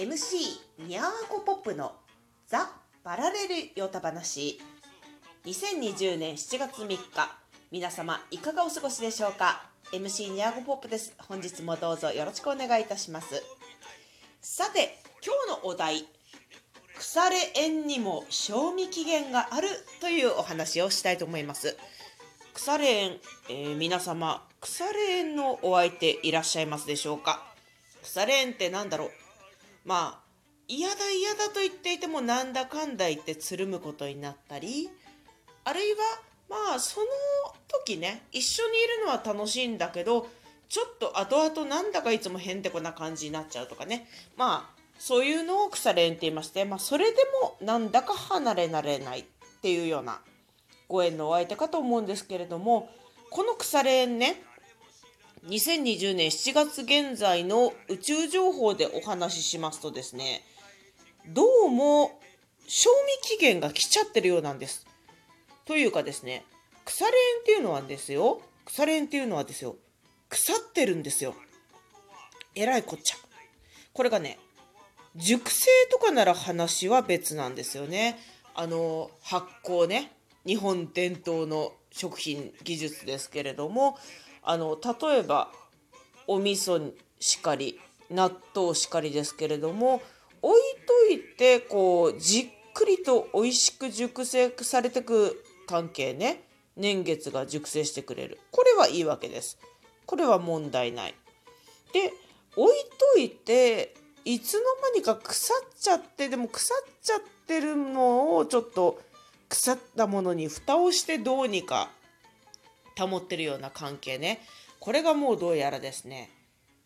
MC ニャーコポップのザ・パラレルヨタ話。2020年7月3日皆様いかがお過ごしでしょうか？MC ニャーコポップです。本日もどうぞよろしくお願いいたします。さて今日のお題。腐れ縁にも賞味期限があるというお話をしたいと思います。腐れ縁、えー、皆様腐れ縁のお相手いらっしゃいますでしょうか？腐れ縁って何だろう？まあ嫌だ嫌だと言っていてもなんだかんだ言ってつるむことになったりあるいはまあその時ね一緒にいるのは楽しいんだけどちょっと後々なんだかいつもへんてこな感じになっちゃうとかね。まあそういうのを腐れ縁って言いまして、まあ、それでもなんだか離れられないっていうようなご縁のお相手かと思うんですけれどもこの腐れ縁ね2020年7月現在の宇宙情報でお話ししますとですねどうも賞味期限が来ちゃってるようなんです。というかですね腐れ縁っていうのはですよ腐れ縁っていうのはですよ腐ってるんですよ。えらいこっちゃ。これがね熟成とかなら話は別なんですよね。あの発酵ね日本伝統の食品技術ですけれどもあの例えばお味噌しかり納豆しかりですけれども置いといてこうじっくりと美味しく熟成されてく関係ね年月が熟成してくれる。これはいいわけです。これは問題ない。で置いといていつの間にか腐っちゃってでも腐っちゃってるのをちょっと腐ったものに蓋をしてどうにか保ってるような関係ね。これがもうどうやらですね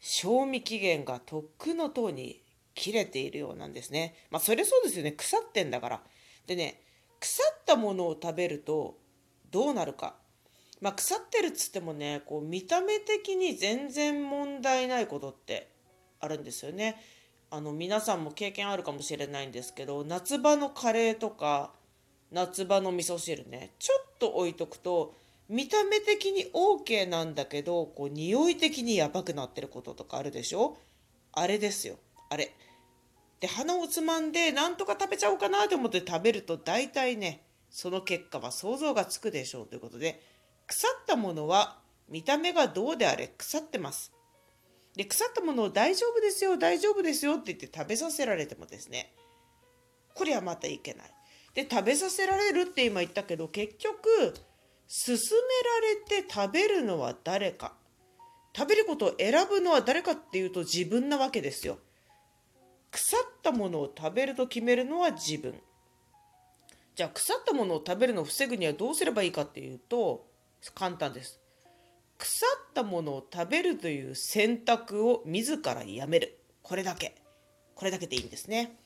賞味期限がとっくの塔に切れているようなんですね。まあそれそうですよね。腐ってんだから。でね腐ったものを食べるとどうなるか。まあ腐ってるっつってもねこう見た目的に全然問題ないことってあるんですよね。あの皆さんも経験あるかもしれないんですけど夏場のカレーとか夏場の味噌汁ねちょっと置いとくと見た目的に OK なんだけどこう匂い的にやばくなってることとかあるでしょ？あれですよ。あれ。で鼻をつまんでなんとか食べちゃおうかなと思って食べると大体ねその結果は想像がつくでしょうということで腐ったものは見た目がどうであれ腐ってます。で腐ったものを大丈夫ですよ大丈夫ですよって言って食べさせられてもですねこれはまたいけない。で食べさせられるって今言ったけど結局勧められて食べるのは誰か。食べることを選ぶのは誰かっていうと自分なわけですよ。腐ったものを食べると決めるのは自分。じゃあ腐ったものを食べるのを防ぐにはどうすればいいかっていうと簡単です。腐ったものを食べるという選択を自らやめる。これだけ。これだけでいいんですね。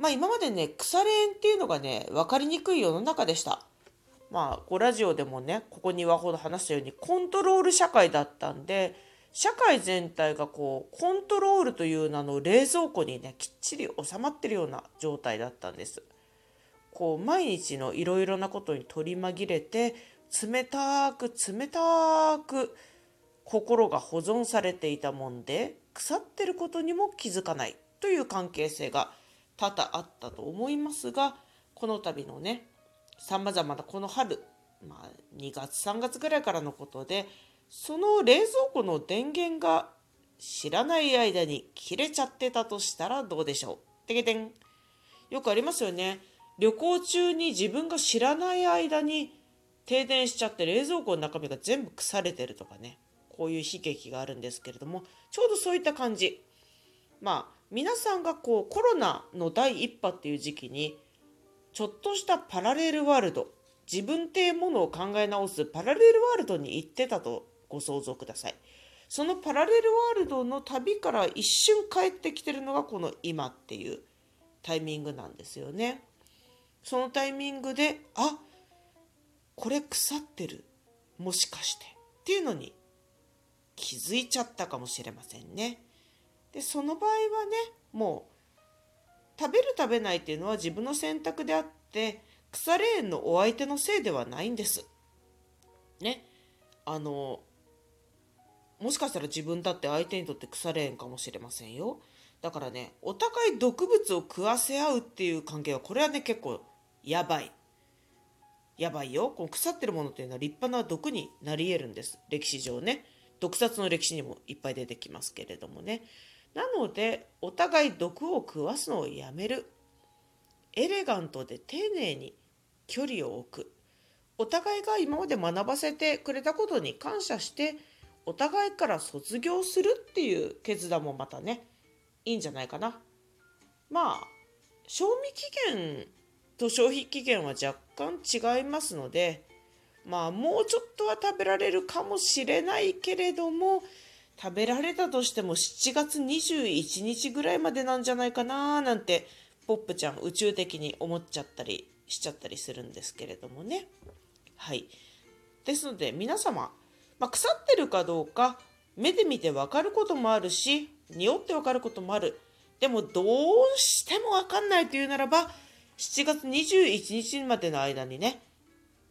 まあ今までね腐れ縁っていうのがね分かりにくい世の中でした。まあ、こうラジオでもねここ2話ほど話したようにコントロール社会だったんで社会全体がこうコントロールという名の冷蔵庫にねきっちり収まってるような状態だったんです。こう毎日のいろいろなことに取り紛れて冷たく冷たく心が保存されていたもんで腐ってることにも気づかないという関係性が多々あったと思いますがこの度のねさまざまなこの春、まあ、2月3月ぐらいからのことでその冷蔵庫の電源が知らない間に切れちゃってたとしたらどうでしょう？てけてん。よくありますよね。旅行中に自分が知らない間に停電しちゃって冷蔵庫の中身が全部腐れてるとかね。こういう悲劇があるんですけれどもちょうどそういった感じ。まあ皆さんがこうコロナの第1波っていう時期にちょっとしたパラレルワールド。自分っていうものを考え直す。パラレルワールドに行ってたとご想像ください。そのパラレルワールドの旅から一瞬帰ってきてるのがこの今っていうタイミングなんですよね。そのタイミングであこれ腐ってる。もしかして。っていうのに気づいちゃったかもしれませんね。でその場合はねもう食べる食べないっていうのは自分の選択であって腐れ縁のお相手のせいではないんです。ね。あのもしかしたら自分だって相手にとって腐れ縁かもしれませんよ。だからねお互い毒物を食わせ合うっていう関係はこれはね結構やばいやばいよこの腐ってるものっていうのは立派な毒になり得るんです歴史上ね毒殺の歴史にもいっぱい出てきますけれどもねなのでお互い毒を食わすのをやめる。エレガントで丁寧に距離を置く。お互いが今まで学ばせてくれたことに感謝してお互いから卒業するっていう決断もまたねいいんじゃないかな。まあ賞味期限と消費期限は若干違いますのでまあもうちょっとは食べられるかもしれないけれども食べられたとしても7月21日ぐらいまでなんじゃないかななんてポップちゃん宇宙的に思っちゃったりしちゃったりするんですけれどもね。はい。ですので皆様、まあ、腐ってるかどうか目で見て分かることもあるし匂って分かることもある。でもどうしても分かんないというならば7月21日までの間にね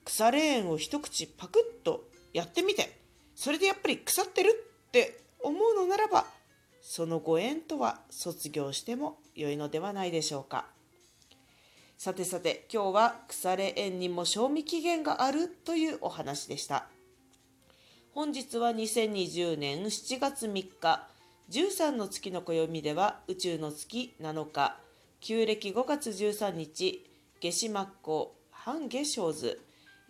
腐れ縁を一口パクッとやってみてそれでやっぱり腐ってるって思うのならばそのご縁とは卒業しても良いのではないでしょうか。さてさて今日は腐れ縁にも賞味期限があるというお話でした。本日は2020年7月3日13の月の暦では宇宙の月7日旧暦5月13日夏至末光半夏生図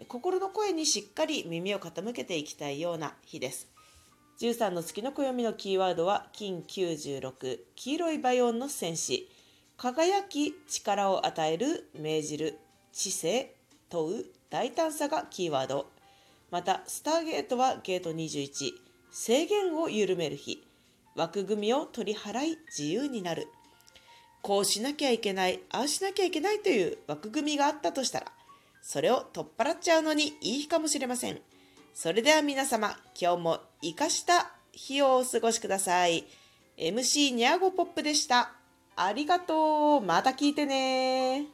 心の声にしっかり耳を傾けていきたいような日です。13の月の暦のキーワードは金96黄色いバイオンの戦士。輝き力を与える命じる知性問う大胆さがキーワード。またスターゲートはゲート21制限を緩める日。枠組みを取り払い自由になる。こうしなきゃいけない、ああしなきゃいけないという枠組みがあったとしたら、それを取っ払っちゃうのにいい日かもしれません。それでは皆様、今日も生かした日をお過ごしください。MC ニャーゴポップでした。ありがとう。また聞いてね